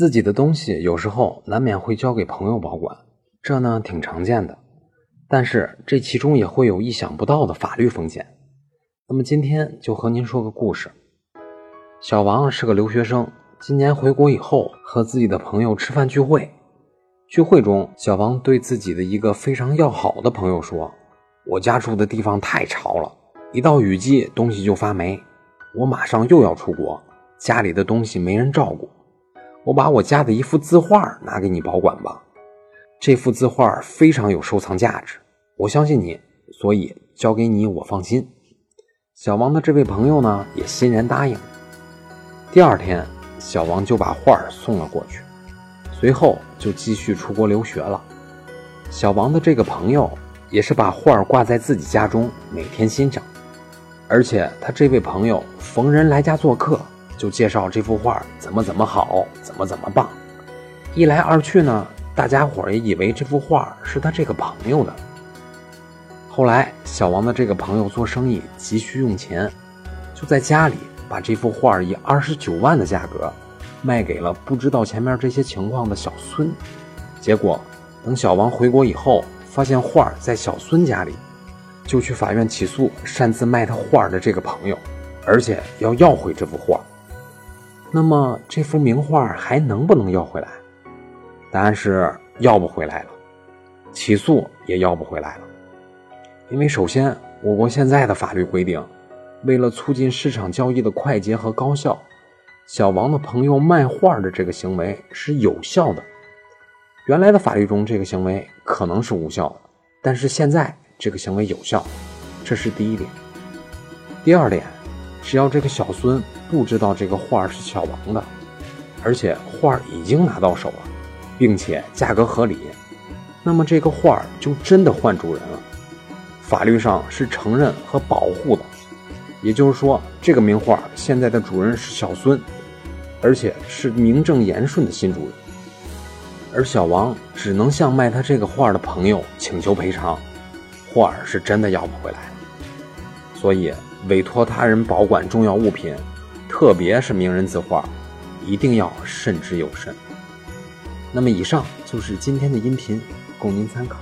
自己的东西有时候难免会交给朋友保管，这呢挺常见的。但是这其中也会有意想不到的法律风险。那么今天就和您说个故事。小王是个留学生，今年回国以后和自己的朋友吃饭聚会。聚会中，小王对自己的一个非常要好的朋友说：“我家住的地方太潮了，一到雨季东西就发霉。我马上又要出国，家里的东西没人照顾。”我把我家的一幅字画拿给你保管吧，这幅字画非常有收藏价值，我相信你，所以交给你我放心。小王的这位朋友呢也欣然答应。第二天，小王就把画送了过去，随后就继续出国留学了。小王的这个朋友也是把画挂在自己家中，每天欣赏，而且他这位朋友逢人来家做客。就介绍这幅画怎么怎么好，怎么怎么棒。一来二去呢，大家伙也以为这幅画是他这个朋友的。后来，小王的这个朋友做生意急需用钱，就在家里把这幅画以二十九万的价格卖给了不知道前面这些情况的小孙。结果，等小王回国以后，发现画在小孙家里，就去法院起诉擅自卖他画的这个朋友，而且要要回这幅画。那么这幅名画还能不能要回来？答案是要不回来了，起诉也要不回来了。因为首先，我国现在的法律规定，为了促进市场交易的快捷和高效，小王的朋友卖画的这个行为是有效的。原来的法律中，这个行为可能是无效的，但是现在这个行为有效，这是第一点。第二点，只要这个小孙。不知道这个画是小王的，而且画已经拿到手了，并且价格合理，那么这个画就真的换主人了，法律上是承认和保护的。也就是说，这个名画现在的主人是小孙，而且是名正言顺的新主人，而小王只能向卖他这个画的朋友请求赔偿，画是真的要不回来了。所以，委托他人保管重要物品。特别是名人字画，一定要慎之又慎。那么，以上就是今天的音频，供您参考。